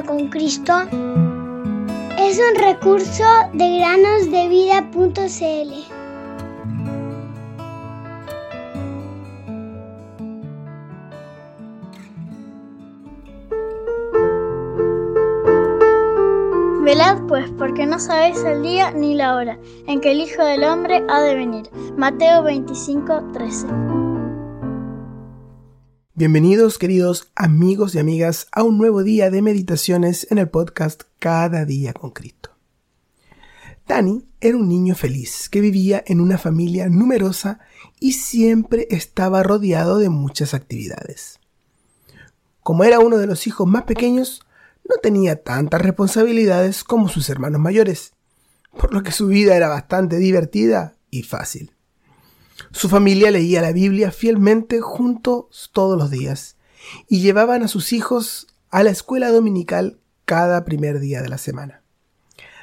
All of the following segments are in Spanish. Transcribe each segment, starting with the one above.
con Cristo es un recurso de granosdevida.cl. Velad pues, porque no sabéis el día ni la hora en que el Hijo del Hombre ha de venir. Mateo 25, 13. Bienvenidos queridos amigos y amigas a un nuevo día de meditaciones en el podcast Cada día con Cristo. Dani era un niño feliz que vivía en una familia numerosa y siempre estaba rodeado de muchas actividades. Como era uno de los hijos más pequeños, no tenía tantas responsabilidades como sus hermanos mayores, por lo que su vida era bastante divertida y fácil. Su familia leía la Biblia fielmente juntos todos los días y llevaban a sus hijos a la escuela dominical cada primer día de la semana.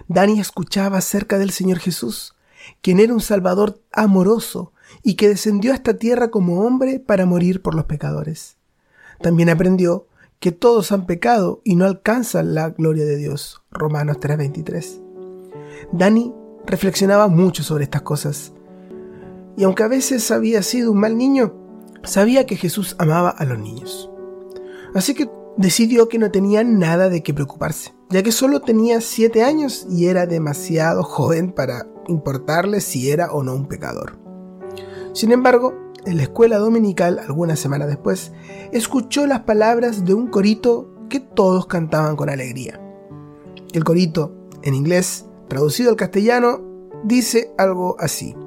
Dani escuchaba acerca del Señor Jesús, quien era un Salvador amoroso y que descendió a esta tierra como hombre para morir por los pecadores. También aprendió que todos han pecado y no alcanzan la gloria de Dios. Romanos 3:23. Dani reflexionaba mucho sobre estas cosas. Y aunque a veces había sido un mal niño, sabía que Jesús amaba a los niños. Así que decidió que no tenía nada de qué preocuparse, ya que solo tenía 7 años y era demasiado joven para importarle si era o no un pecador. Sin embargo, en la escuela dominical, algunas semanas después, escuchó las palabras de un corito que todos cantaban con alegría. El corito, en inglés, traducido al castellano, dice algo así.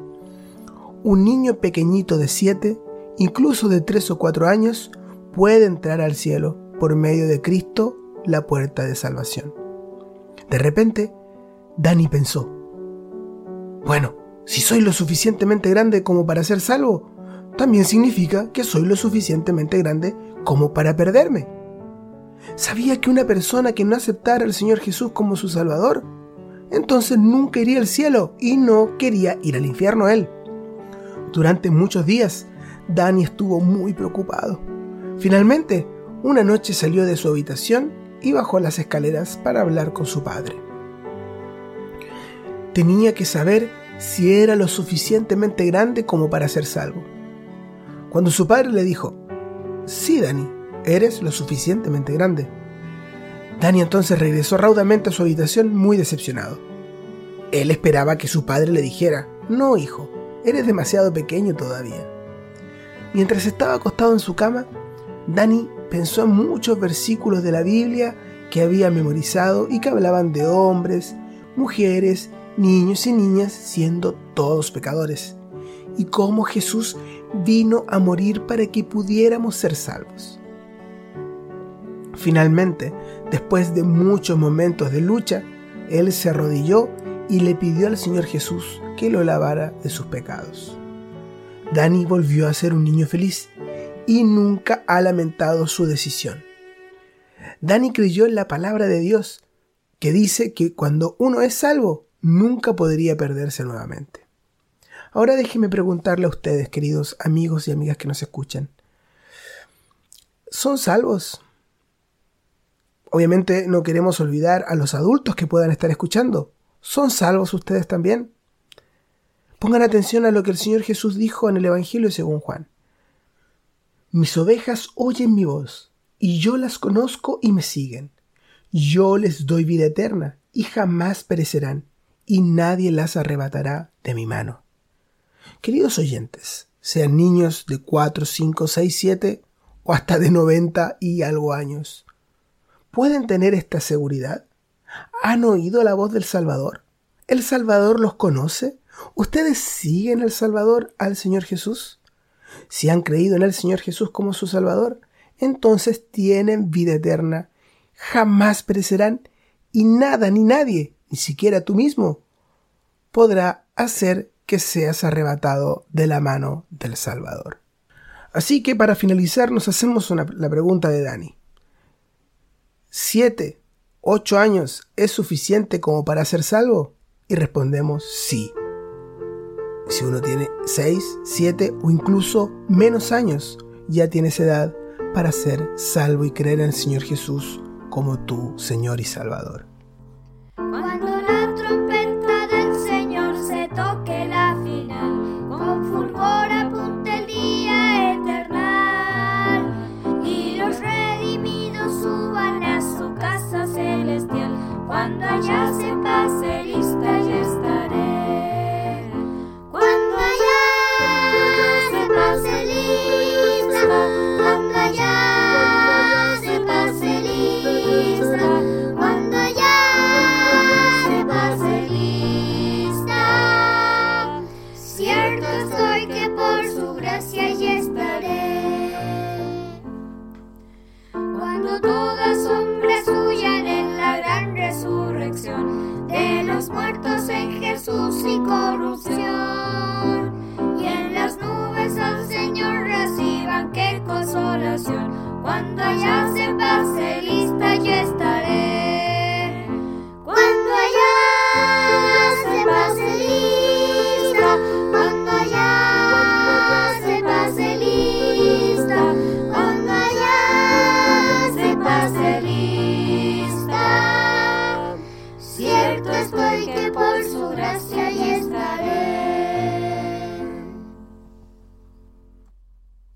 Un niño pequeñito de siete, incluso de tres o cuatro años, puede entrar al cielo por medio de Cristo, la puerta de salvación. De repente, Dani pensó, bueno, si soy lo suficientemente grande como para ser salvo, también significa que soy lo suficientemente grande como para perderme. Sabía que una persona que no aceptara al Señor Jesús como su Salvador, entonces nunca iría al cielo y no quería ir al infierno él. Durante muchos días, Dani estuvo muy preocupado. Finalmente, una noche salió de su habitación y bajó las escaleras para hablar con su padre. Tenía que saber si era lo suficientemente grande como para ser salvo. Cuando su padre le dijo, sí, Dani, eres lo suficientemente grande. Dani entonces regresó raudamente a su habitación muy decepcionado. Él esperaba que su padre le dijera, no, hijo, eres demasiado pequeño todavía. Mientras estaba acostado en su cama, Dani pensó en muchos versículos de la Biblia que había memorizado y que hablaban de hombres, mujeres, niños y niñas siendo todos pecadores, y cómo Jesús vino a morir para que pudiéramos ser salvos. Finalmente, después de muchos momentos de lucha, él se arrodilló y le pidió al Señor Jesús que lo lavara de sus pecados. Dani volvió a ser un niño feliz y nunca ha lamentado su decisión. Dani creyó en la palabra de Dios, que dice que cuando uno es salvo, nunca podría perderse nuevamente. Ahora déjenme preguntarle a ustedes, queridos amigos y amigas que nos escuchan. ¿Son salvos? Obviamente no queremos olvidar a los adultos que puedan estar escuchando. ¿Son salvos ustedes también? Pongan atención a lo que el Señor Jesús dijo en el Evangelio según Juan. Mis ovejas oyen mi voz, y yo las conozco y me siguen. Yo les doy vida eterna, y jamás perecerán, y nadie las arrebatará de mi mano. Queridos oyentes, sean niños de 4, 5, 6, 7 o hasta de 90 y algo años, ¿pueden tener esta seguridad? ¿Han oído la voz del Salvador? ¿El Salvador los conoce? ¿Ustedes siguen al Salvador, al Señor Jesús? Si han creído en el Señor Jesús como su Salvador, entonces tienen vida eterna, jamás perecerán y nada ni nadie, ni siquiera tú mismo, podrá hacer que seas arrebatado de la mano del Salvador. Así que para finalizar nos hacemos la pregunta de Dani. ¿Siete, ¿Ocho años es suficiente como para ser salvo? Y respondemos sí. Si uno tiene seis, siete o incluso menos años, ya tienes edad para ser salvo y creer en el Señor Jesús como tu Señor y Salvador. cierto que por su gracia y estaré. Cuando toda sombra suya en la gran resurrección de los muertos en Jesús y corrupción. Y en las nubes al Señor reciban qué consolación cuando haya